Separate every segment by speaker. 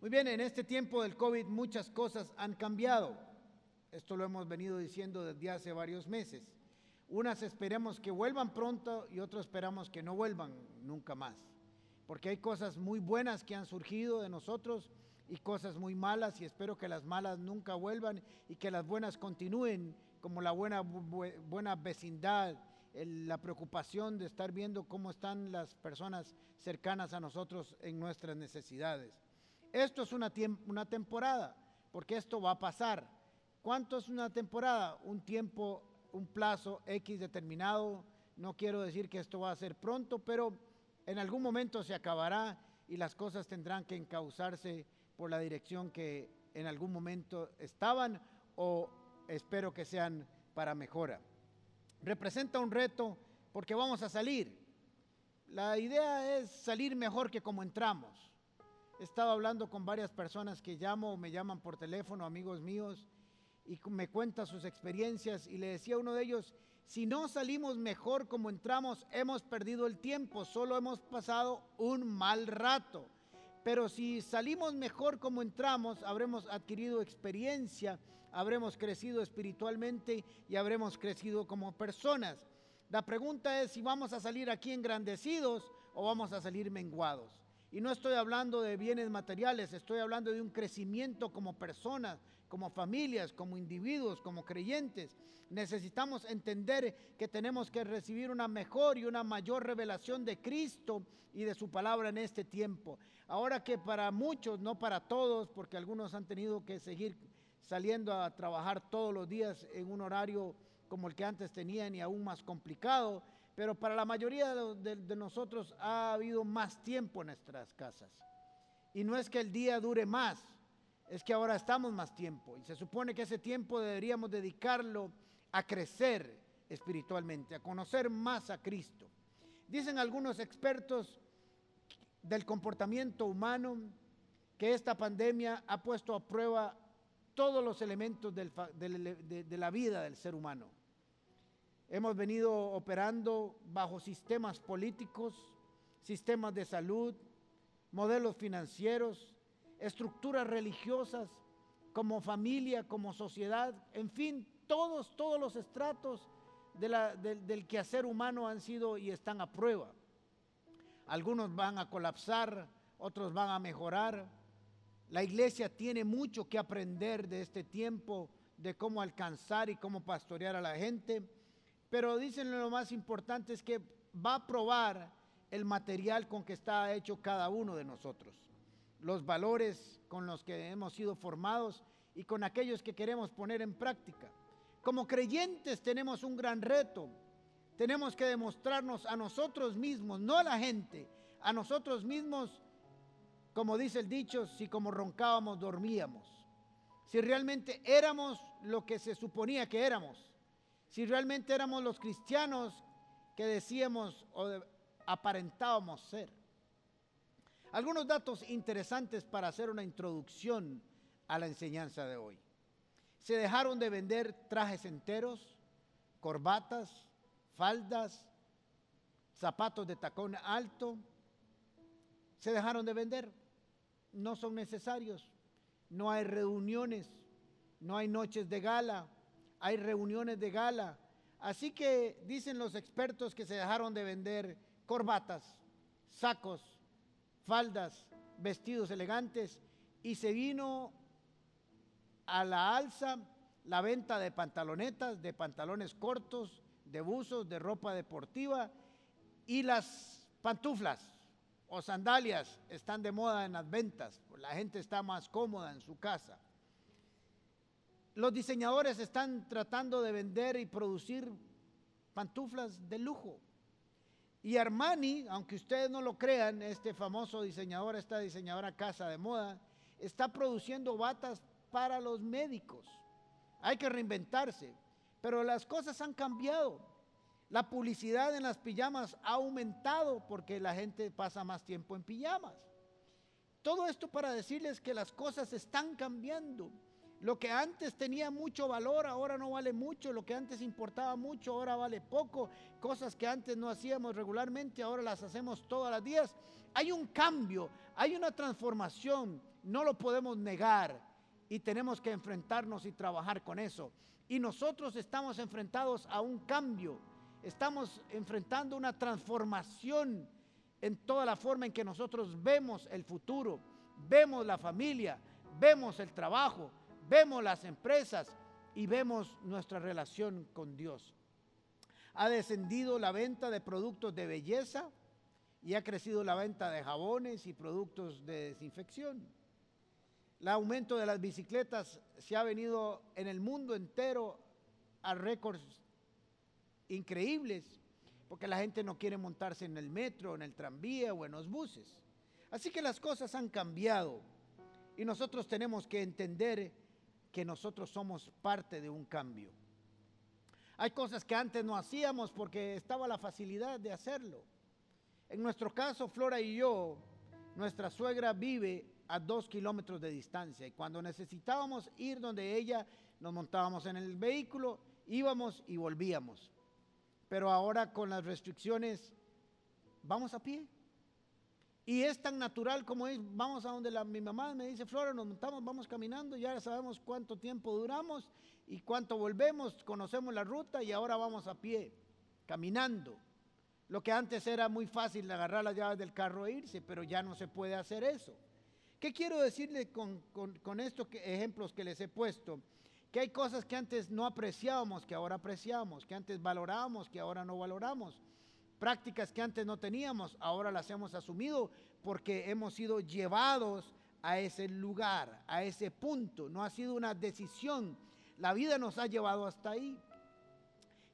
Speaker 1: Muy bien, en este tiempo del COVID muchas cosas han cambiado. Esto lo hemos venido diciendo desde hace varios meses. Unas esperemos que vuelvan pronto y otras esperamos que no vuelvan nunca más. Porque hay cosas muy buenas que han surgido de nosotros y cosas muy malas y espero que las malas nunca vuelvan y que las buenas continúen como la buena, buena vecindad, la preocupación de estar viendo cómo están las personas cercanas a nosotros en nuestras necesidades. Esto es una, una temporada, porque esto va a pasar. ¿Cuánto es una temporada? Un tiempo, un plazo X determinado. No quiero decir que esto va a ser pronto, pero en algún momento se acabará y las cosas tendrán que encauzarse por la dirección que en algún momento estaban o espero que sean para mejora. Representa un reto porque vamos a salir. La idea es salir mejor que como entramos. He hablando con varias personas que llamo o me llaman por teléfono, amigos míos, y me cuentan sus experiencias y le decía a uno de ellos, si no salimos mejor como entramos, hemos perdido el tiempo, solo hemos pasado un mal rato. Pero si salimos mejor como entramos, habremos adquirido experiencia, habremos crecido espiritualmente y habremos crecido como personas. La pregunta es si vamos a salir aquí engrandecidos o vamos a salir menguados. Y no estoy hablando de bienes materiales, estoy hablando de un crecimiento como personas, como familias, como individuos, como creyentes. Necesitamos entender que tenemos que recibir una mejor y una mayor revelación de Cristo y de su palabra en este tiempo. Ahora que para muchos, no para todos, porque algunos han tenido que seguir saliendo a trabajar todos los días en un horario como el que antes tenían y aún más complicado, pero para la mayoría de, nosotros ha habido más tiempo en nuestras casas. Y no es que el día dure más, es que ahora estamos más tiempo. Y se supone que ese tiempo deberíamos dedicarlo a crecer espiritualmente, a conocer más a Cristo. Dicen algunos expertos del comportamiento humano que esta pandemia ha puesto a prueba todos los elementos de la vida del ser humano Hemos venido operando bajo sistemas políticos, sistemas de salud, modelos financieros, estructuras religiosas, como familia, como sociedad, en fin, todos, todos los estratos del quehacer humano han sido y están a prueba. Algunos van a colapsar, otros van a mejorar. La iglesia tiene mucho que aprender de este tiempo, de cómo alcanzar y cómo pastorear a la gente pero dicen lo más importante es que va a probar el material con que está hecho cada uno de nosotros, los valores con los que hemos sido formados y con aquellos que queremos poner en práctica. Como creyentes tenemos un gran reto. Tenemos que demostrarnos a nosotros mismos, no a la gente, a nosotros mismos, como dice el dicho, si como roncábamos dormíamos. Si realmente éramos lo que se suponía que éramos si realmente éramos los cristianos que decíamos o aparentábamos ser. Algunos datos interesantes para hacer una introducción a la enseñanza de hoy. Se dejaron de vender trajes enteros, corbatas, faldas, zapatos de tacón alto. Se dejaron de vender. No son necesarios. No hay reuniones. No hay noches de gala hay reuniones de gala. Así que dicen los expertos que se dejaron de vender corbatas, sacos, faldas, vestidos elegantes y se vino a la alza la venta de pantalonetas, de pantalones cortos, de buzos, de ropa deportiva y las pantuflas o sandalias están de moda en las ventas. La gente está más cómoda en su casa. Los diseñadores están tratando de vender y producir pantuflas de lujo. Y Armani, aunque ustedes no lo crean, este famoso diseñador, esta diseñadora casa de moda, está produciendo batas para los médicos. Hay que reinventarse, pero las cosas han cambiado. La publicidad en las pijamas ha aumentado porque la gente pasa más tiempo en pijamas. Todo esto para decirles que las cosas están cambiando Lo que antes tenía mucho valor, ahora no vale mucho. Lo que antes importaba mucho, ahora vale poco. Cosas que antes no hacíamos regularmente, ahora las hacemos todos los días. Hay un cambio, hay una transformación. No lo podemos negar y tenemos que enfrentarnos y trabajar con eso. Y nosotros estamos enfrentados a un cambio. Estamos enfrentando una transformación en toda la forma en que nosotros vemos el futuro, vemos la familia, vemos el trabajo, vemos las empresas y vemos nuestra relación con Dios. Ha descendido la venta de productos de belleza y ha crecido la venta de jabones y productos de desinfección. El aumento de las bicicletas se ha venido en el mundo entero a récords increíbles, porque la gente no quiere montarse en el metro, en el tranvía o en los buses. Así que las cosas han cambiado y nosotros tenemos que entender que nosotros somos parte de un cambio. Hay cosas que antes no hacíamos porque estaba la facilidad de hacerlo. En nuestro caso, Flora y yo, nuestra suegra vive a dos kilómetros de distancia y cuando necesitábamos ir donde ella, nos montábamos en el vehículo, íbamos y volvíamos. Pero ahora con las restricciones, vamos a pie. Y es tan natural como es, vamos a donde la, mi mamá me dice, Flora, nos montamos, vamos caminando, ya sabemos cuánto tiempo duramos y cuánto volvemos, conocemos la ruta y ahora vamos a pie, caminando. Lo que antes era muy fácil agarrar las llaves del carro e irse, pero ya no se puede hacer eso. ¿Qué quiero decirle con, con, estos ejemplos que les he puesto? Que hay cosas que antes no apreciábamos, que ahora apreciamos, que antes valorábamos, que ahora no valoramos prácticas que antes no teníamos, ahora las hemos asumido porque hemos sido llevados a ese lugar, a ese punto. No ha sido una decisión, la vida nos ha llevado hasta ahí.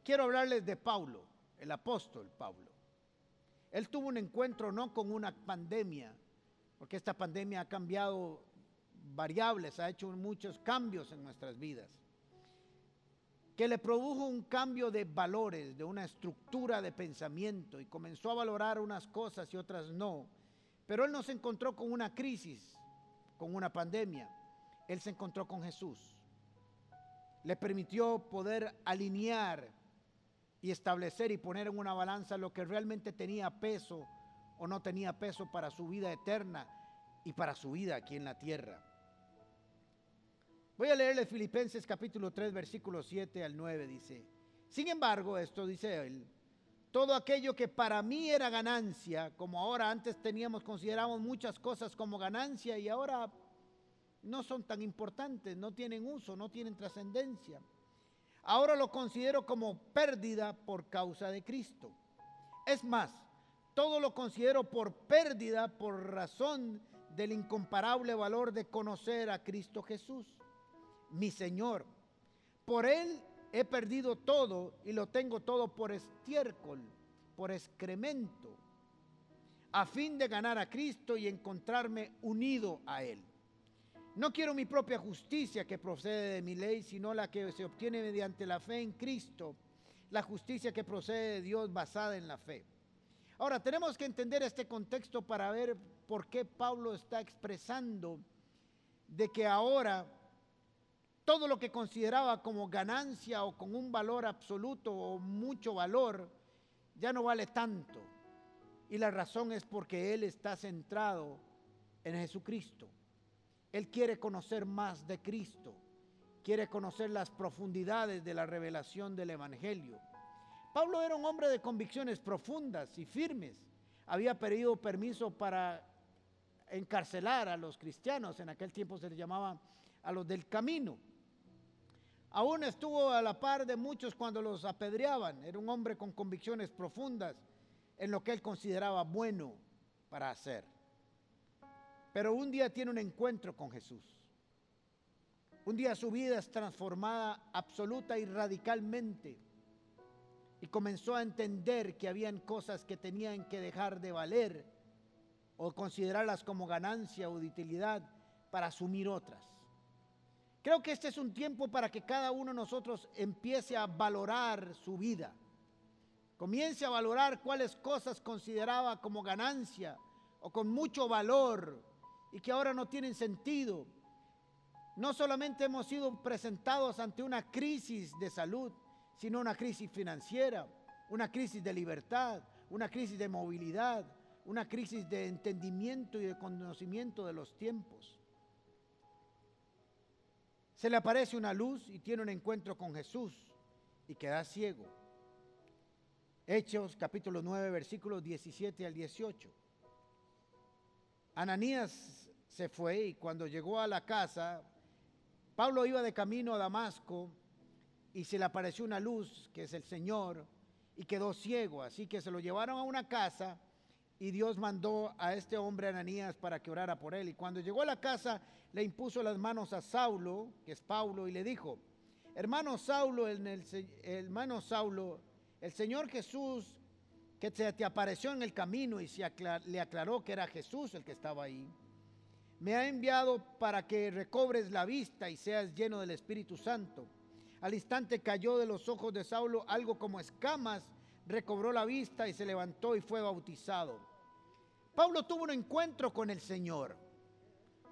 Speaker 1: Quiero hablarles de Pablo, el apóstol Pablo. Él tuvo un encuentro no con una pandemia, porque esta pandemia ha cambiado variables, ha hecho muchos cambios en nuestras vidas que le produjo un cambio de valores, de una estructura de pensamiento y comenzó a valorar unas cosas y otras no. Pero él no se encontró con una crisis, con una pandemia. Él se encontró con Jesús. Le permitió poder alinear y establecer y poner en una balanza lo que realmente tenía peso o no tenía peso para su vida eterna y para su vida aquí en la tierra. Voy a leerle Filipenses capítulo 3, versículo 7 al 9, dice, sin embargo, esto dice él, todo aquello que para mí era ganancia, como ahora antes teníamos, consideramos muchas cosas como ganancia y ahora no son tan importantes, no tienen uso, no tienen trascendencia. Ahora lo considero como pérdida por causa de Cristo. Es más, todo lo considero por pérdida por razón del incomparable valor de conocer a Cristo Jesús mi Señor. Por Él he perdido todo y lo tengo todo por estiércol, por excremento, a fin de ganar a Cristo y encontrarme unido a Él. No quiero mi propia justicia que procede de mi ley, sino la que se obtiene mediante la fe en Cristo, la justicia que procede de Dios basada en la fe. Ahora, tenemos que entender este contexto para ver por qué Pablo está expresando de que ahora todo lo que consideraba como ganancia o con un valor absoluto o mucho valor, ya no vale tanto. Y la razón es porque Él está centrado en Jesucristo. Él quiere conocer más de Cristo, quiere conocer las profundidades de la revelación del Evangelio. Pablo era un hombre de convicciones profundas y firmes. Había pedido permiso para encarcelar a los cristianos, en aquel tiempo se les llamaba a los del camino. Aún estuvo a la par de muchos cuando los apedreaban. Era un hombre con convicciones profundas en lo que él consideraba bueno para hacer. Pero un día tiene un encuentro con Jesús. Un día su vida es transformada absoluta y radicalmente. Y comenzó a entender que habían cosas que tenían que dejar de valer o considerarlas como ganancia o de utilidad para asumir otras. Creo que este es un tiempo para que cada uno de nosotros empiece a valorar su vida. Comience a valorar cuáles cosas consideraba como ganancia o con mucho valor y que ahora no tienen sentido. No solamente hemos sido presentados ante una crisis de salud, sino una crisis financiera, una crisis de libertad, una crisis de movilidad, una crisis de entendimiento y de conocimiento de los tiempos. Se le aparece una luz y tiene un encuentro con Jesús y queda ciego. Hechos capítulo 9 versículos 17 al 18. Ananías se fue y cuando llegó a la casa, Pablo iba de camino a Damasco y se le apareció una luz, que es el Señor, y quedó ciego. Así que se lo llevaron a una casa y Dios mandó a este hombre Ananías para que orara por él. Y cuando llegó a la casa, le impuso las manos a Saulo, que es Pablo, y le dijo, hermano Saulo, el, Señor Jesús, que se te apareció en el camino y le aclaró que era Jesús el que estaba ahí, me ha enviado para que recobres la vista y seas lleno del Espíritu Santo. Al instante cayó de los ojos de Saulo algo como escamas recobró la vista y se levantó y fue bautizado. Pablo tuvo un encuentro con el Señor,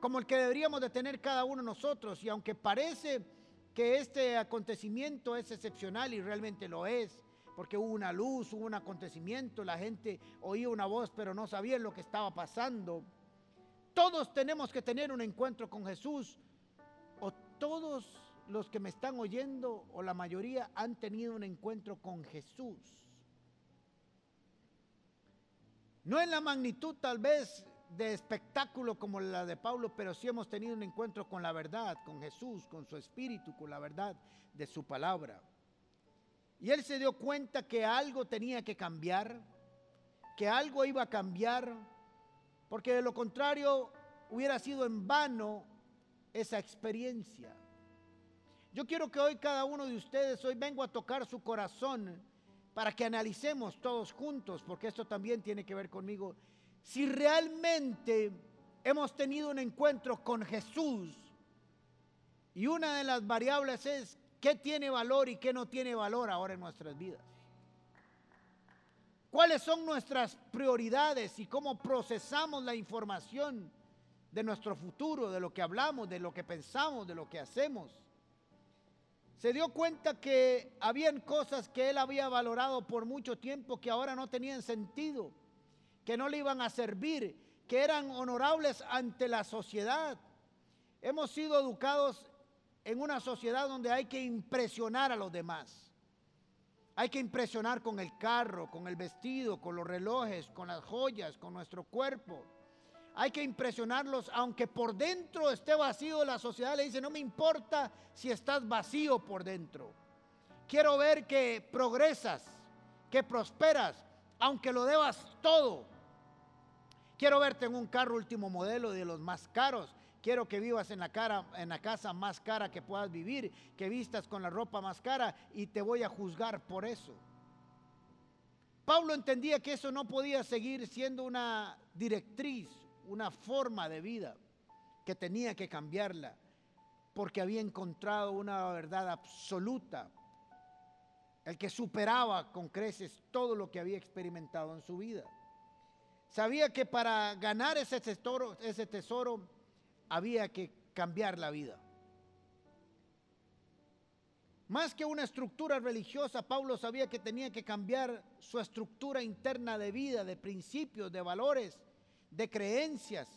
Speaker 1: como el que deberíamos de tener cada uno nosotros, y aunque parece que este acontecimiento es excepcional y realmente lo es, porque hubo una luz, hubo un acontecimiento, la gente oía una voz pero no sabía lo que estaba pasando. Todos tenemos que tener un encuentro con Jesús, o todos los que me están oyendo, o la mayoría, han tenido un encuentro con Jesús. No en la magnitud tal vez de espectáculo como la de Pablo, pero sí hemos tenido un encuentro con la verdad, con Jesús, con su espíritu, con la verdad de su palabra. Y él se dio cuenta que algo tenía que cambiar, que algo iba a cambiar, porque de lo contrario hubiera sido en vano esa experiencia. Yo quiero que hoy cada uno de ustedes, hoy vengo a tocar su corazón para que analicemos todos juntos, porque esto también tiene que ver conmigo, si realmente hemos tenido un encuentro con Jesús. Y una de las variables es qué tiene valor y qué no tiene valor ahora en nuestras vidas. ¿Cuáles son nuestras prioridades y cómo procesamos la información de nuestro futuro, de lo que hablamos, de lo que pensamos, de lo que hacemos? Se dio cuenta que habían cosas que él había valorado por mucho tiempo que ahora no tenían sentido, que no le iban a servir, que eran honorables ante la sociedad. Hemos sido educados en una sociedad donde hay que impresionar a los demás. Hay que impresionar con el carro, con el vestido, con los relojes, con las joyas, con nuestro cuerpo hay que impresionarlos, aunque por dentro esté vacío, la sociedad le dice, no me importa si estás vacío por dentro. Quiero ver que progresas, que prosperas, aunque lo debas todo. Quiero verte en un carro último modelo de los más caros. Quiero que vivas en la, en la casa más cara que puedas vivir, que vistas con la ropa más cara y te voy a juzgar por eso. Pablo entendía que eso no podía seguir siendo una directriz, una forma de vida que tenía que cambiarla porque había encontrado una verdad absoluta, el que superaba con creces todo lo que había experimentado en su vida. Sabía que para ganar ese tesoro, ese tesoro había que cambiar la vida. Más que una estructura religiosa, Pablo sabía que tenía que cambiar su estructura interna de vida, de principios, de valores, de creencias.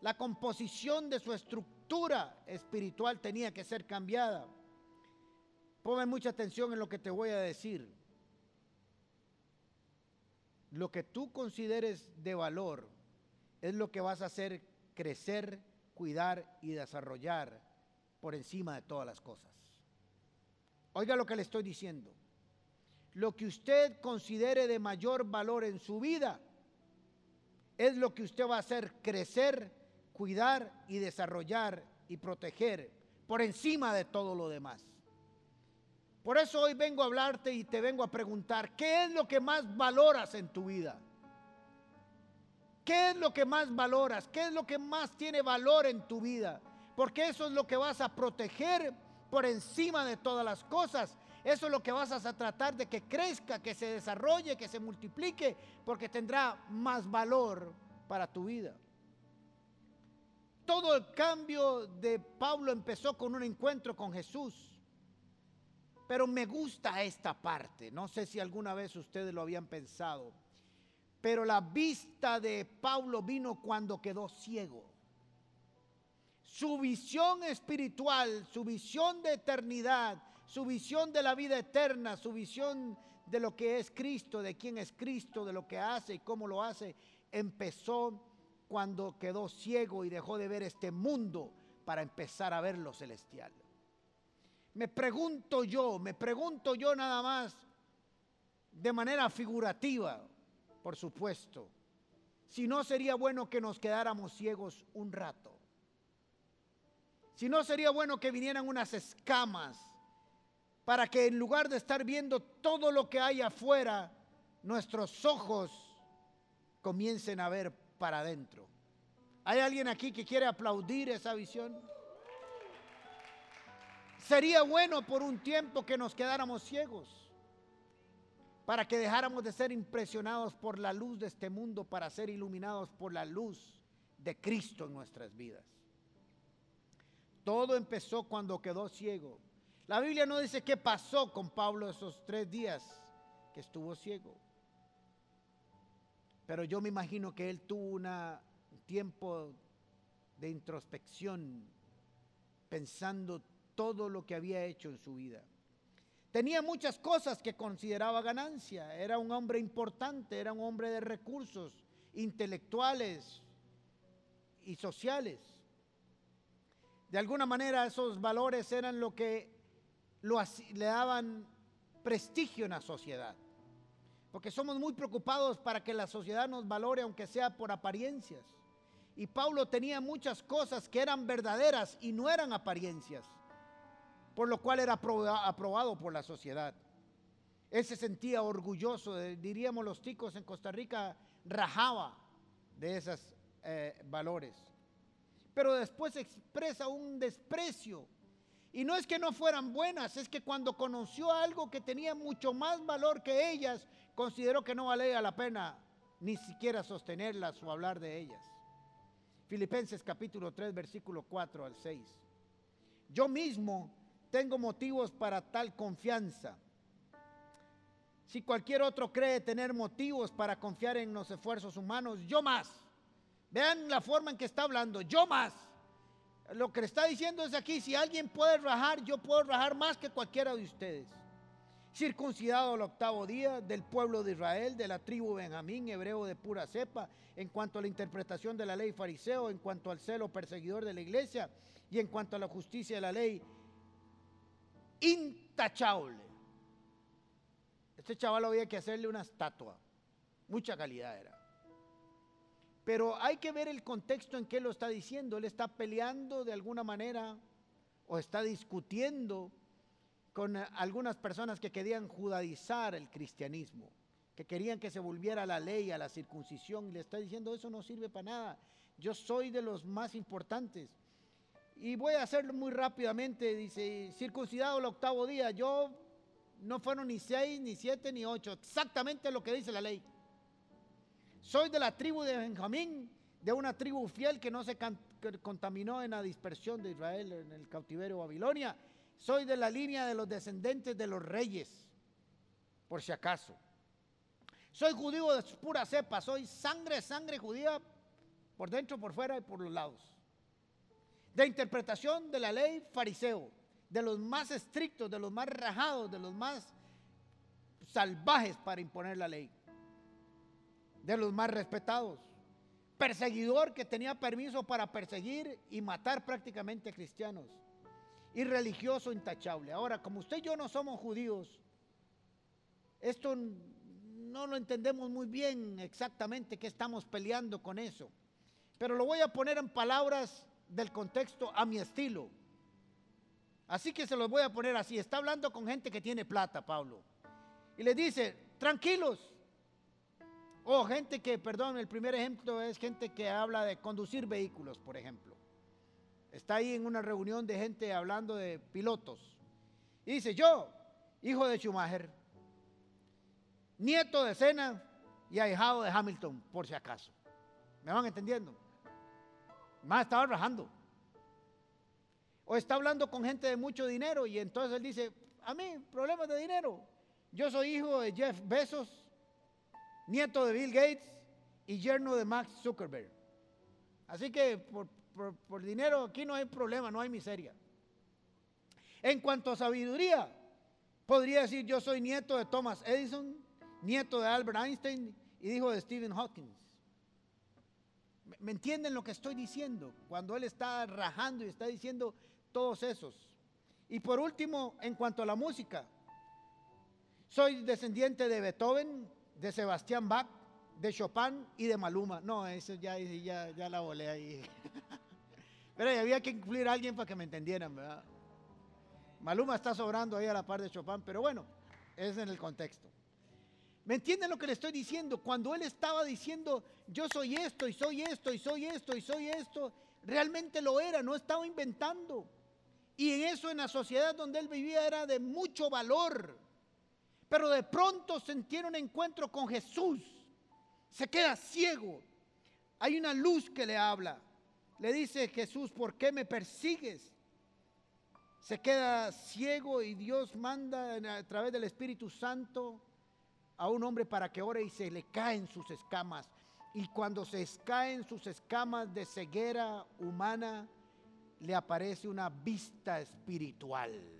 Speaker 1: La composición de su estructura espiritual tenía que ser cambiada. Ponme mucha atención en lo que te voy a decir. Lo que tú consideres de valor es lo que vas a hacer crecer, cuidar y desarrollar por encima de todas las cosas. Oiga lo que le estoy diciendo. Lo que usted considere de mayor valor en su vida es lo que usted va a hacer crecer, cuidar y desarrollar y proteger por encima de todo lo demás. Por eso hoy vengo a hablarte y te vengo a preguntar, ¿qué es lo que más valoras en tu vida? ¿Qué es lo que más valoras? ¿Qué es lo que más tiene valor en tu vida? Porque eso es lo que vas a proteger por encima de todas las cosas eso es lo que vas a tratar de que crezca, que se desarrolle, que se multiplique, porque tendrá más valor para tu vida. Todo el cambio de Pablo empezó con un encuentro con Jesús. Pero me gusta esta parte. No sé si alguna vez ustedes lo habían pensado. Pero la vista de Pablo vino cuando quedó ciego. Su visión espiritual, su visión de eternidad, su visión de la vida eterna, su visión de lo que es Cristo, de quién es Cristo, de lo que hace y cómo lo hace, empezó cuando quedó ciego y dejó de ver este mundo para empezar a ver lo celestial. Me pregunto yo, me pregunto yo nada más, de manera figurativa, por supuesto, si no sería bueno que nos quedáramos ciegos un rato. Si no sería bueno que vinieran unas escamas para que en lugar de estar viendo todo lo que hay afuera, nuestros ojos comiencen a ver para adentro. ¿Hay alguien aquí que quiere aplaudir esa visión? Sería bueno por un tiempo que nos quedáramos ciegos, para que dejáramos de ser impresionados por la luz de este mundo, para ser iluminados por la luz de Cristo en nuestras vidas. Todo empezó cuando quedó ciego. La Biblia no dice qué pasó con Pablo esos tres días que estuvo ciego. Pero yo me imagino que él tuvo un tiempo de introspección, pensando todo lo que había hecho en su vida. Tenía muchas cosas que consideraba ganancia. Era un hombre importante, era un hombre de recursos intelectuales y sociales. De alguna manera esos valores eran lo que le daban prestigio en la sociedad. Porque somos muy preocupados para que la sociedad nos valore aunque sea por apariencias. Y Pablo tenía muchas cosas que eran verdaderas y no eran apariencias por lo cual era aprobado por la sociedad. Él se sentía orgulloso, diríamos los ticos en Costa Rica, rajaba de esos eh, valores. Pero después expresa un desprecio. Y no es que no fueran buenas, es que cuando conoció algo que tenía mucho más valor que ellas, consideró que no valía la pena ni siquiera sostenerlas o hablar de ellas. Filipenses capítulo 3, versículo 4 al 6. Yo mismo tengo motivos para tal confianza. Si cualquier otro cree tener motivos para confiar en los esfuerzos humanos, yo más. Vean la forma en que está hablando, yo más. Lo que le está diciendo es aquí, si alguien puede rajar, yo puedo rajar más que cualquiera de ustedes. Circuncidado al octavo día del pueblo de Israel, de la tribu Benjamín, hebreo de pura cepa, en cuanto a la interpretación de la ley fariseo, en cuanto al celo perseguidor de la iglesia y en cuanto a la justicia de la ley, intachable. Este chaval había que hacerle una estatua. Mucha calidad era. Pero hay que ver el contexto en que lo está diciendo. Él está peleando de alguna manera o está discutiendo con algunas personas que querían judaizar el cristianismo, que querían que se volviera a la ley, a la circuncisión, y le está diciendo eso no sirve para nada. Yo soy de los más importantes. Y voy a hacerlo muy rápidamente. Dice, circuncidado el octavo día. Yo no fueron ni seis, ni siete, ni ocho. Exactamente lo que dice la ley. Soy de la tribu de Benjamín, de una tribu fiel que no se contaminó en la dispersión de Israel en el cautiverio de Babilonia. Soy de la línea de los descendentes de los reyes, por si acaso. Soy judío de pura cepa, soy sangre, sangre judía, por dentro, por fuera y por los lados de interpretación de la ley fariseo, de los más estrictos, de los más rajados, de los más salvajes para imponer la ley, de los más respetados, perseguidor que tenía permiso para perseguir y matar prácticamente cristianos, y religioso intachable. Ahora, como usted y yo no somos judíos, esto no lo entendemos muy bien exactamente qué estamos peleando con eso, pero lo voy a poner en palabras del contexto a mi estilo. Así que se los voy a poner así. Está hablando con gente que tiene plata, Pablo. Y le dice, tranquilos. O gente que, perdón, el primer ejemplo es gente que habla de conducir vehículos, por ejemplo. Está ahí en una reunión de gente hablando de pilotos. Y dice, yo, hijo de Schumacher, nieto de Senna y ahijado de Hamilton, por si acaso. ¿Me van entendiendo? Más estaba rajando. O está hablando con gente de mucho dinero y entonces él dice, a mí, problemas de dinero. Yo soy hijo de Jeff Bezos, nieto de Bill Gates y yerno de Max Zuckerberg. Así que por, por dinero aquí no hay problema, no hay miseria. En cuanto a sabiduría, podría decir yo soy nieto de Thomas Edison, nieto de Albert Einstein y hijo de Stephen Hawking. ¿Me entienden lo que estoy diciendo? Cuando él está rajando y está diciendo todos esos. Y por último, en cuanto a la música, soy descendiente de Beethoven, de Sebastián Bach, de Chopin y de Maluma. No, eso ya, ya, ya la volé ahí. Pero había que incluir a alguien para que me entendieran, ¿verdad? Maluma está sobrando ahí a la par de Chopin, pero bueno, es en el contexto. ¿Me entienden lo que le estoy diciendo? Cuando él estaba diciendo, yo soy esto y soy esto y soy esto y soy esto, realmente lo era, no estaba inventando. Y en eso, en la sociedad donde él vivía, era de mucho valor. Pero de pronto se tiene un encuentro con Jesús. Se queda ciego. Hay una luz que le habla. Le dice Jesús, ¿por qué me persigues? Se queda ciego y Dios manda a través del Espíritu Santo a un hombre para que ore y se le caen sus escamas. Y cuando se caen sus escamas de ceguera humana, le aparece una vista espiritual.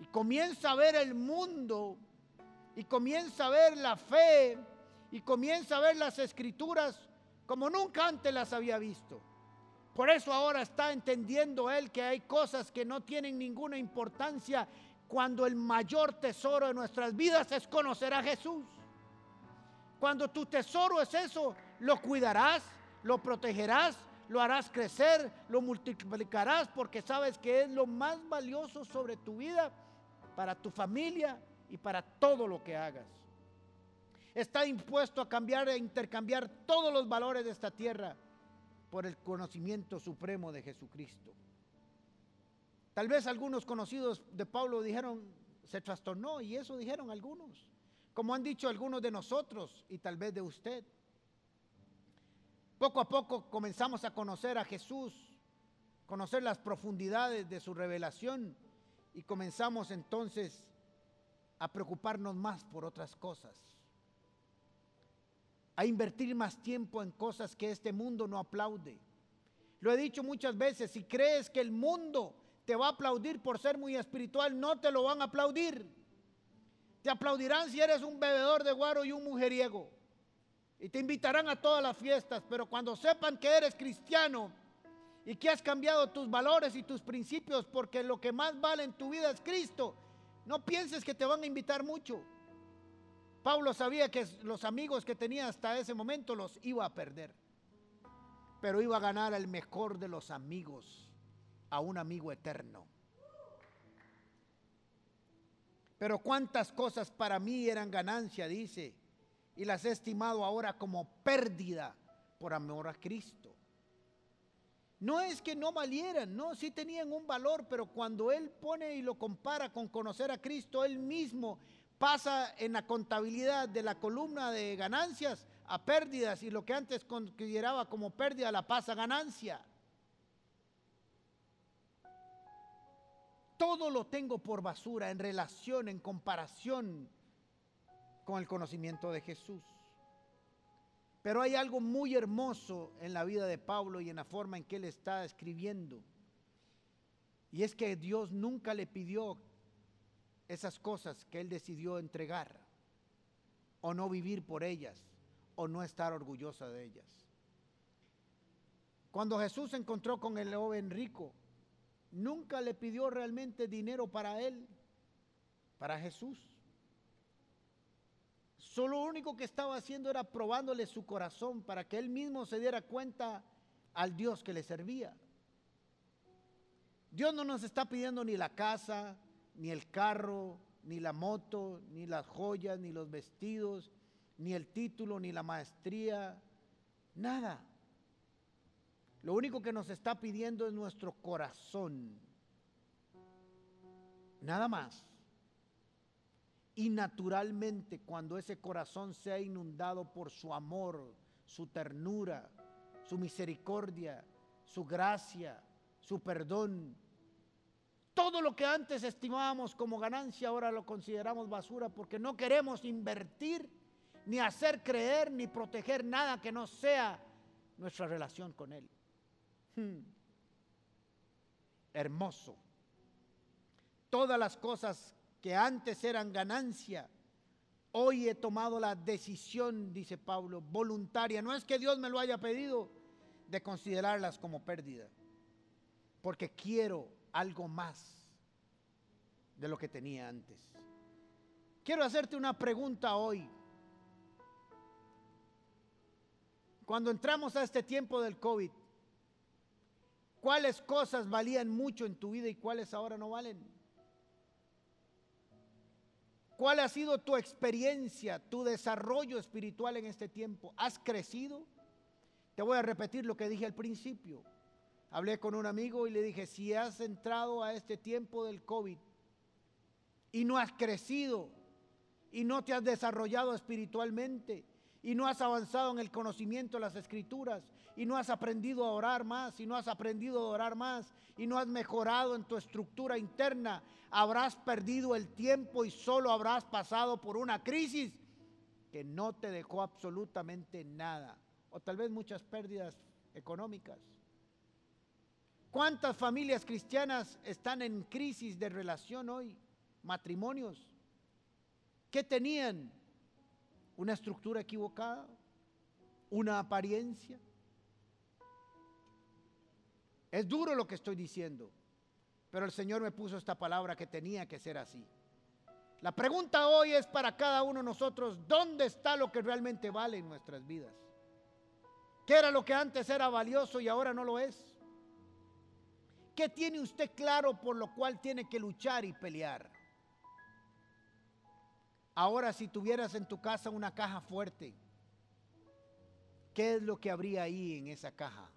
Speaker 1: Y comienza a ver el mundo, y comienza a ver la fe, y comienza a ver las escrituras como nunca antes las había visto. Por eso ahora está entendiendo él que hay cosas que no tienen ninguna importancia cuando el mayor tesoro de nuestras vidas es conocer a Jesús. Cuando tu tesoro es eso, lo cuidarás, lo protegerás, lo harás crecer, lo multiplicarás porque sabes que es lo más valioso sobre tu vida, para tu familia y para todo lo que hagas. Está impuesto a cambiar e intercambiar todos los valores de esta tierra por el conocimiento supremo de Jesucristo. Tal vez algunos conocidos de Pablo dijeron, se trastornó y eso dijeron algunos, como han dicho algunos de nosotros y tal vez de usted. Poco a poco comenzamos a conocer a Jesús, conocer las profundidades de su revelación y comenzamos entonces a preocuparnos más por otras cosas, a invertir más tiempo en cosas que este mundo no aplaude. Lo he dicho muchas veces, si crees que el mundo te va a aplaudir por ser muy espiritual, no te lo van a aplaudir. Te aplaudirán si eres un bebedor de guaro y un mujeriego. Y te invitarán a todas las fiestas, pero cuando sepan que eres cristiano y que has cambiado tus valores y tus principios porque lo que más vale en tu vida es Cristo, no pienses que te van a invitar mucho. Pablo sabía que los amigos que tenía hasta ese momento los iba a perder, pero iba a ganar al mejor de los amigos, a un amigo eterno. Pero cuántas cosas para mí eran ganancia, dice y las he estimado ahora como pérdida por amor a Cristo. No es que no valieran, no, sí tenían un valor, pero cuando Él pone y lo compara con conocer a Cristo, Él mismo pasa en la contabilidad de la columna de ganancias a pérdidas y lo que antes consideraba como pérdida la pasa a ganancia. Todo lo tengo por basura en relación, en comparación con el conocimiento de Jesús. Pero hay algo muy hermoso en la vida de Pablo y en la forma en que él está escribiendo. Y es que Dios nunca le pidió esas cosas que él decidió entregar o no vivir por ellas o no estar orgullosa de ellas. Cuando Jesús se encontró con el joven rico, nunca le pidió realmente dinero para él, para Jesús. Solo lo único que estaba haciendo era probándole su corazón para que él mismo se diera cuenta al Dios que le servía. Dios no nos está pidiendo ni la casa, ni el carro, ni la moto, ni las joyas, ni los vestidos, ni el título, ni la maestría, nada. Lo único que nos está pidiendo es nuestro corazón. Nada más. Y naturalmente cuando ese corazón sea inundado por su amor, su ternura, su misericordia, su gracia, su perdón. Todo lo que antes estimábamos como ganancia ahora lo consideramos basura porque no queremos invertir, ni hacer creer, ni proteger nada que no sea nuestra relación con Él. Hmm. Hermoso. Todas las cosas que antes eran ganancia, hoy he tomado la decisión, dice Pablo, voluntaria. No es que Dios me lo haya pedido, de considerarlas como pérdida, porque quiero algo más de lo que tenía antes. Quiero hacerte una pregunta hoy. Cuando entramos a este tiempo del COVID, ¿cuáles cosas valían mucho en tu vida y cuáles ahora no valen? ¿Cuál ha sido tu experiencia, tu desarrollo espiritual en este tiempo? ¿Has crecido? Te voy a repetir lo que dije al principio. Hablé con un amigo y le dije, si has entrado a este tiempo del COVID y no has crecido y no te has desarrollado espiritualmente y no has avanzado en el conocimiento de las escrituras y no has aprendido a orar más y no has aprendido a orar más y no has mejorado en tu estructura interna, habrás perdido el tiempo y solo habrás pasado por una crisis que no te dejó absolutamente nada o tal vez muchas pérdidas económicas. ¿Cuántas familias cristianas están en crisis de relación hoy? Matrimonios. ¿Qué tenían? ¿Una estructura equivocada? ¿Una apariencia? Es duro lo que estoy diciendo, pero el Señor me puso esta palabra que tenía que ser así. La pregunta hoy es para cada uno de nosotros, ¿dónde está lo que realmente vale en nuestras vidas? ¿Qué era lo que antes era valioso y ahora no lo es? ¿Qué tiene usted claro por lo cual tiene que luchar y pelear? Ahora si tuvieras en tu casa una caja fuerte, ¿qué es lo que habría ahí en esa caja?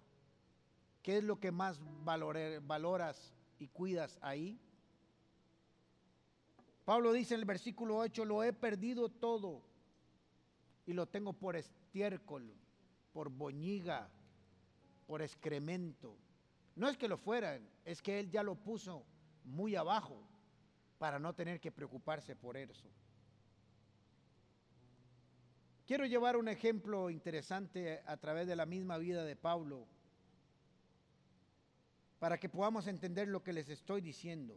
Speaker 1: ¿Qué es lo que más valoras y cuidas ahí? Pablo dice en el versículo 8, lo he perdido todo y lo tengo por estiércol por boñiga, por excremento. No es que lo fueran, es que Él ya lo puso muy abajo para no tener que preocuparse por eso. Quiero llevar un ejemplo interesante a través de la misma vida de Pablo para que podamos entender lo que les estoy diciendo.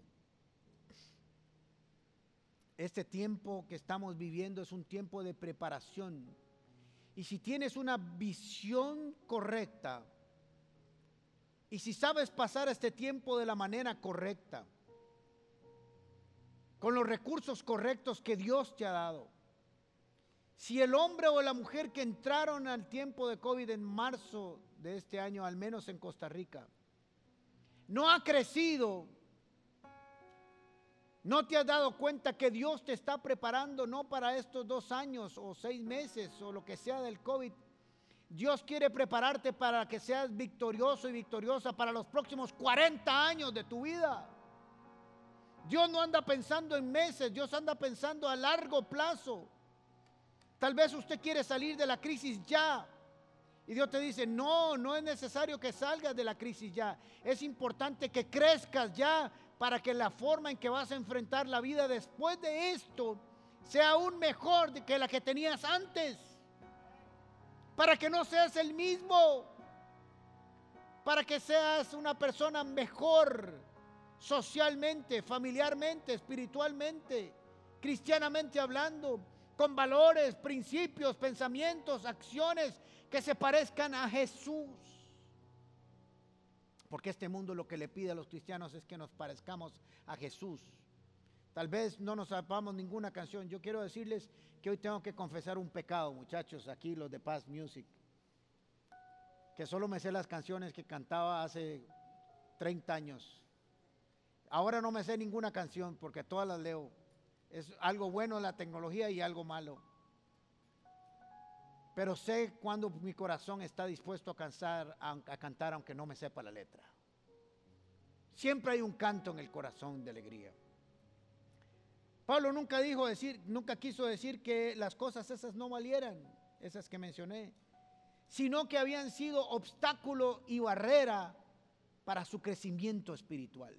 Speaker 1: Este tiempo que estamos viviendo es un tiempo de preparación y si tienes una visión correcta, y si sabes pasar este tiempo de la manera correcta, con los recursos correctos que Dios te ha dado, si el hombre o la mujer que entraron al tiempo de COVID en marzo de este año, al menos en Costa Rica, no ha crecido ¿No te has dado cuenta que Dios te está preparando no para estos dos años o seis meses o lo que sea del COVID? Dios quiere prepararte para que seas victorioso y victoriosa para los próximos 40 años de tu vida. Dios no anda pensando en meses, Dios anda pensando a largo plazo. Tal vez usted quiere salir de la crisis ya. Y Dios te dice, no, no es necesario que salgas de la crisis ya. Es importante que crezcas ya para que la forma en que vas a enfrentar la vida después de esto sea aún mejor que la que tenías antes. Para que no seas el mismo. Para que seas una persona mejor socialmente, familiarmente, espiritualmente, cristianamente hablando, con valores, principios, pensamientos, acciones que se parezcan a Jesús. Porque este mundo lo que le pide a los cristianos es que nos parezcamos a Jesús. Tal vez no nos sepamos ninguna canción. Yo quiero decirles que hoy tengo que confesar un pecado, muchachos, aquí los de Paz Music. Que solo me sé las canciones que cantaba hace 30 años. Ahora no me sé ninguna canción porque todas las leo. Es algo bueno la tecnología y algo malo. Pero sé cuando mi corazón está dispuesto a, a, cantar aunque no me sepa la letra. Siempre hay un canto en el corazón de alegría. Pablo nunca dijo decir, nunca quiso decir que las cosas esas no valieran, esas que mencioné. sino que habían sido obstáculo y barrera para su crecimiento espiritual.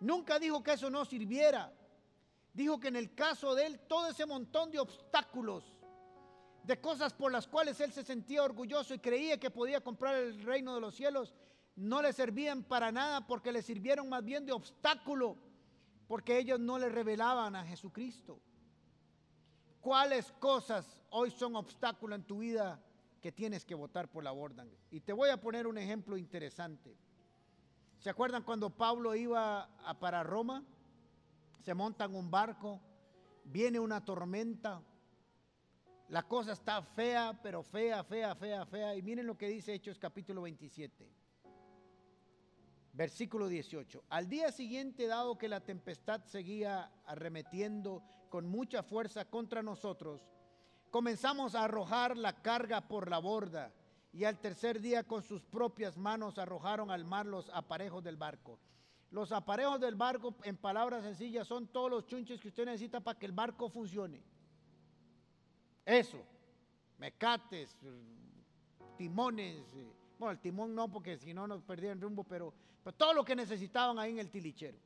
Speaker 1: Nunca dijo que eso no sirviera. Dijo que en el caso de él todo ese montón de obstáculos, de cosas por las cuales él se sentía orgulloso y creía que podía comprar el reino de los cielos, no le servían para nada porque le sirvieron más bien de obstáculo, porque ellos no le revelaban a Jesucristo. ¿Cuáles cosas hoy son obstáculos en tu vida que tienes que votar por la borda? Y te voy a poner un ejemplo interesante. ¿Se acuerdan cuando Pablo iba a para Roma? Se monta en un barco, viene una tormenta, la cosa está fea, pero fea, fea, fea, fea. Y miren lo que dice Hechos capítulo 27, versículo 18. Al día siguiente, dado que la tempestad seguía arremetiendo con mucha fuerza contra nosotros, comenzamos a arrojar la carga por la borda y al tercer día con sus propias manos arrojaron al mar los aparejos del barco. Los aparejos del barco, en palabras sencillas, son todos los chunches que usted necesita para que el barco funcione. Eso, mecates, timones, eh, bueno, el timón no, porque si no nos perdían rumbo, pero, pero todo lo que necesitaban ahí en el tilichero.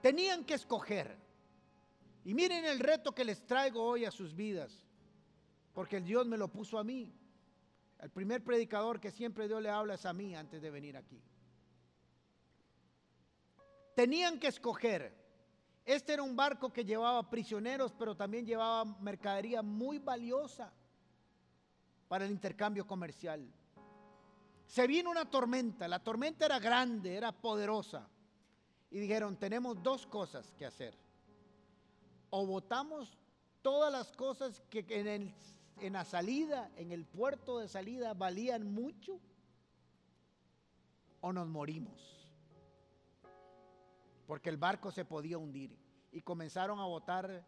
Speaker 1: Tenían que escoger y miren el reto que les traigo hoy a sus vidas, porque el Dios me lo puso a mí. El primer predicador que siempre Dios le habla es a mí antes de venir aquí. Tenían que escoger. Este era un barco que llevaba prisioneros, pero también llevaba mercadería muy valiosa para el intercambio comercial. Se vino una tormenta, la tormenta era grande, era poderosa. Y dijeron, tenemos dos cosas que hacer o votamos todas las cosas que en, en la salida, en el puerto de salida, valían mucho, o nos morimos. Porque el barco se podía hundir. Y comenzaron a votar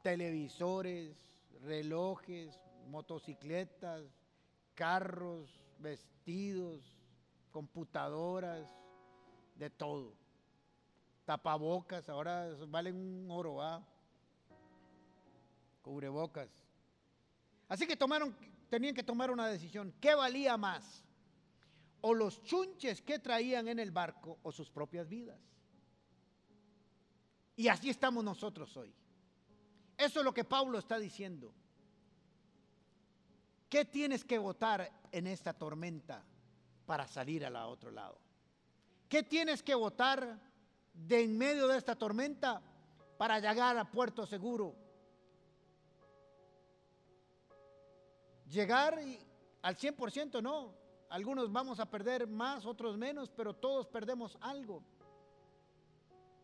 Speaker 1: televisores, relojes, motocicletas, carros, vestidos, computadoras, de todo tapabocas, ahora valen un oro, ¿ah? Cubrebocas. Así que tomaron, tenían que tomar una decisión. ¿Qué valía más? O los chunches que traían en el barco o sus propias vidas. Y así estamos nosotros hoy. Eso es lo que Pablo está diciendo. ¿Qué tienes que votar en esta tormenta para salir al otro lado? ¿Qué tienes que votar de en medio de esta tormenta para llegar a puerto seguro. Llegar al 100% no. Algunos vamos a perder más, otros menos, pero todos perdemos algo.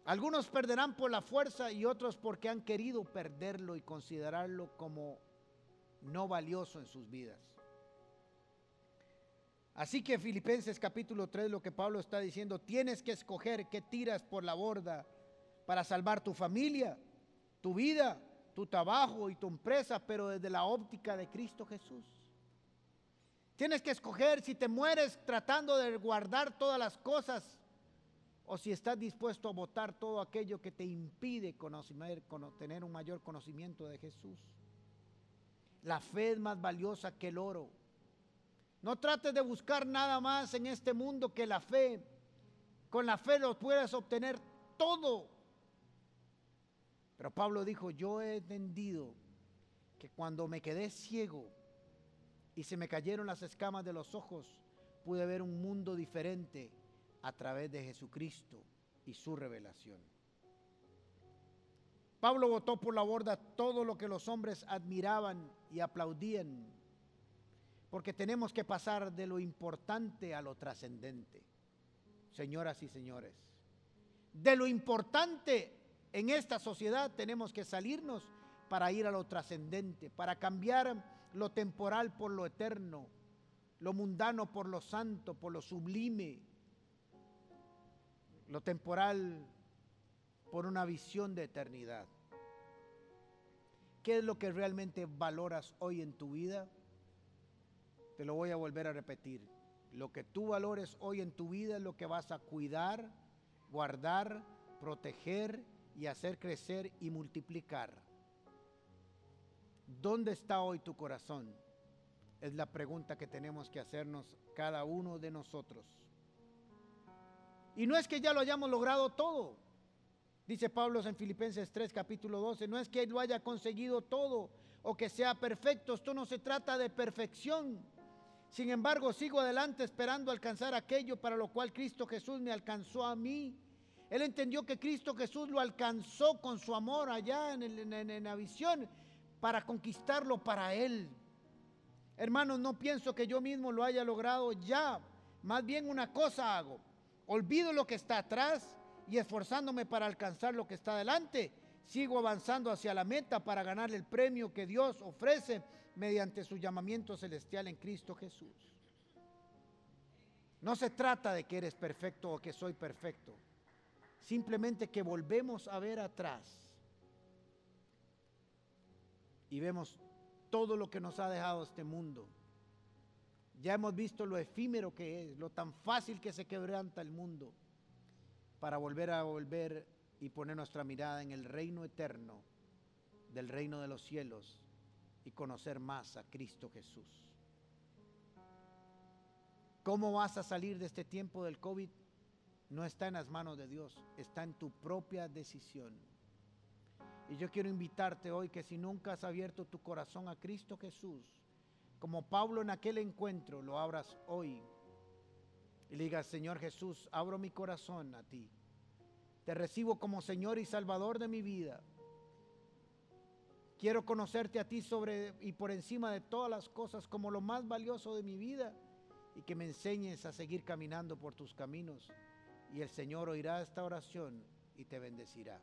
Speaker 1: Algunos perderán por la fuerza y otros porque han querido perderlo y considerarlo como no valioso en sus vidas. Así que Filipenses capítulo 3, lo que Pablo está diciendo, tienes que escoger qué tiras por la borda para salvar tu familia, tu vida, tu trabajo y tu empresa, pero desde la óptica de Cristo Jesús. Tienes que escoger si te mueres tratando de guardar todas las cosas o si estás dispuesto a votar todo aquello que te impide conocer, tener un mayor conocimiento de Jesús. La fe es más valiosa que el oro. No trates de buscar nada más en este mundo que la fe. Con la fe lo puedes obtener todo. Pero Pablo dijo, yo he entendido que cuando me quedé ciego y se me cayeron las escamas de los ojos, pude ver un mundo diferente a través de Jesucristo y su revelación. Pablo votó por la borda todo lo que los hombres admiraban y aplaudían porque tenemos que pasar de lo importante a lo trascendente, señoras y señores. De lo importante en esta sociedad tenemos que salirnos para ir a lo trascendente, para cambiar lo temporal por lo eterno, lo mundano por lo santo, por lo sublime, lo temporal por una visión de eternidad. ¿Qué es lo que realmente valoras hoy en tu vida? Te lo voy a volver a repetir. Lo que tú valores hoy en tu vida es lo que vas a cuidar, guardar, proteger y hacer crecer y multiplicar. ¿Dónde está hoy tu corazón? Es la pregunta que tenemos que hacernos cada uno de nosotros. Y no es que ya lo hayamos logrado todo. Dice Pablo en Filipenses 3, capítulo 12, no es que lo haya conseguido todo o que sea perfecto, esto no se trata de perfección. Sin embargo, sigo adelante esperando alcanzar aquello para lo cual Cristo Jesús me alcanzó a mí. Él entendió que Cristo Jesús lo alcanzó con su amor allá en, en la visión para conquistarlo para Él. Hermanos, no pienso que yo mismo lo haya logrado ya. Más bien una cosa hago. Olvido lo que está atrás y esforzándome para alcanzar lo que está adelante. Sigo avanzando hacia la meta para ganar el premio que Dios ofrece mediante su llamamiento celestial en Cristo Jesús. No se trata de que eres perfecto o que soy perfecto. Simplemente que volvemos a ver atrás y vemos todo lo que nos ha dejado este mundo. Ya hemos visto lo efímero que es, lo tan fácil que se quebranta el mundo para volver a volver y poner nuestra mirada en el reino eterno del reino de los cielos y conocer más a Cristo Jesús. ¿Cómo vas a salir de este tiempo del COVID? No está en las manos de Dios, está en tu propia decisión. Y yo quiero invitarte hoy que si nunca has abierto tu corazón a Cristo Jesús, como Pablo en aquel encuentro, lo abras hoy. Y digas, Señor Jesús, abro mi corazón a ti. Te recibo como Señor y Salvador de mi vida. Quiero conocerte a ti sobre y por encima de todas las cosas como lo más valioso de mi vida y que me enseñes a seguir caminando por tus caminos. Y el Señor oirá esta oración y te bendecirá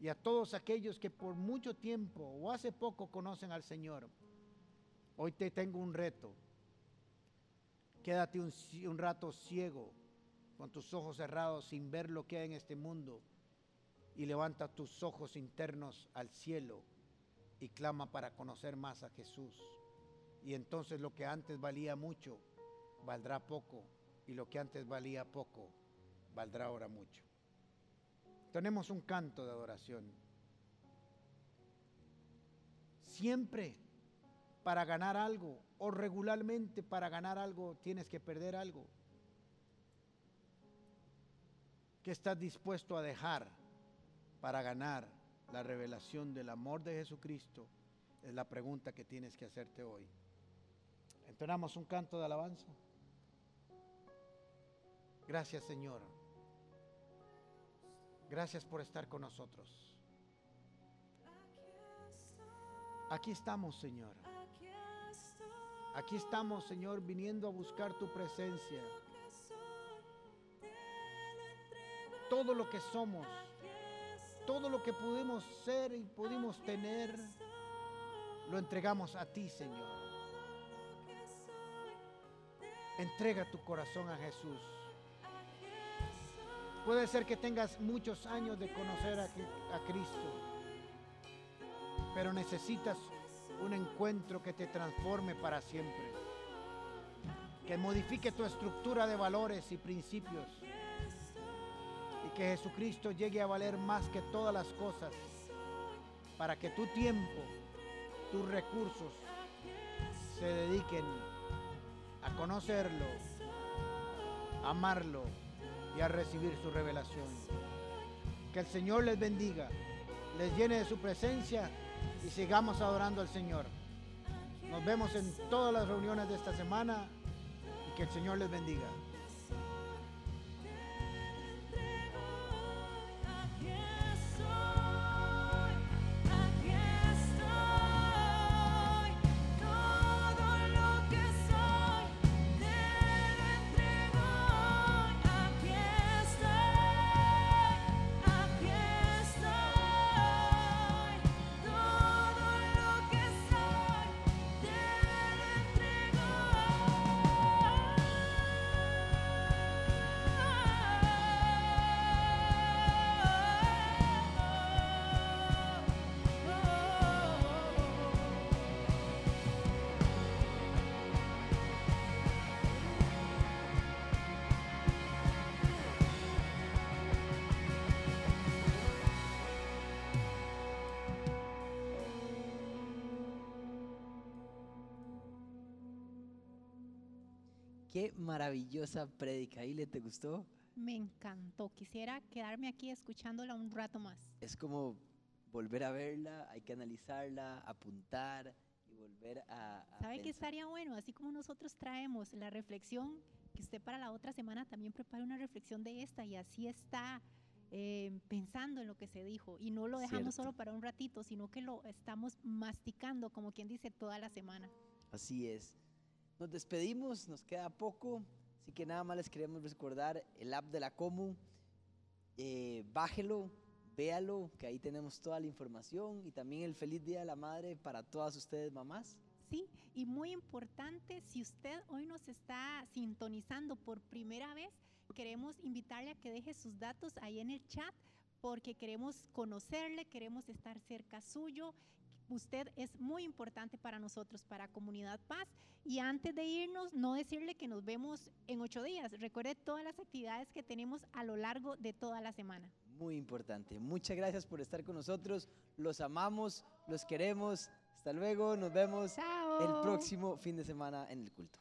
Speaker 1: y a todos aquellos que por mucho tiempo o hace poco conocen al Señor. Hoy te tengo un reto. Quédate un, un, rato ciego, con tus ojos cerrados, sin ver lo que hay en este mundo, y levanta tus ojos internos al cielo y clama para conocer más a Jesús. Y entonces lo que antes valía mucho, valdrá poco, y lo que antes valía poco, valdrá ahora mucho tenemos un canto de adoración. Siempre para ganar algo o regularmente para ganar algo tienes que perder algo. ¿Qué estás dispuesto a dejar para ganar la revelación del amor de Jesucristo? Es la pregunta que tienes que hacerte hoy. Entonamos un canto de alabanza. Gracias Señor. Gracias por estar con nosotros. Aquí estamos, Señor. Aquí estamos, Señor, viniendo a buscar tu presencia. Todo lo que somos, todo lo que pudimos ser y pudimos tener, lo entregamos a ti, Señor. Entrega tu corazón a Jesús. Puede ser que tengas muchos años de conocer a, Cristo, pero necesitas un encuentro que te transforme para siempre, que modifique tu estructura de valores y principios y que Jesucristo llegue a valer más que todas las cosas para que tu tiempo, tus recursos se dediquen a conocerlo, amarlo y a recibir su revelación. Que el Señor les bendiga, les llene de su presencia y sigamos adorando al Señor. Nos vemos en todas las reuniones de esta semana y que el Señor les bendiga.
Speaker 2: Qué maravillosa prédica. ¿Y le te gustó?
Speaker 3: Me encantó. Quisiera quedarme aquí escuchándola un rato más.
Speaker 2: Es como volver a verla, hay que analizarla, apuntar y volver a... a
Speaker 3: ¿Sabe qué estaría bueno? Así como nosotros traemos la reflexión, que usted para la otra semana también prepare una reflexión de esta y así está eh, pensando en lo que se dijo y no lo dejamos
Speaker 2: Cierto.
Speaker 3: solo para un ratito, sino que lo estamos masticando, como quien dice, toda la semana.
Speaker 2: Así es. Nos despedimos, nos queda poco, así que nada más les queremos recordar el app de la Comu. eh, bájelo, véalo, que ahí tenemos toda la información y también el feliz Día de la Madre para todas ustedes mamás.
Speaker 3: Sí, y muy importante, si usted hoy nos está sintonizando por primera vez, queremos invitarle a que deje sus datos ahí en el chat porque queremos conocerle, queremos estar cerca suyo. Usted es muy importante para nosotros, para Comunidad Paz. Y antes de irnos, no decirle que nos vemos en ocho días. Recuerde todas las actividades que tenemos a lo largo de toda la semana.
Speaker 2: Muy importante. Muchas gracias por estar con nosotros. Los amamos, los queremos. Hasta luego, nos vemos
Speaker 3: Chao.
Speaker 2: el próximo fin de semana en el culto.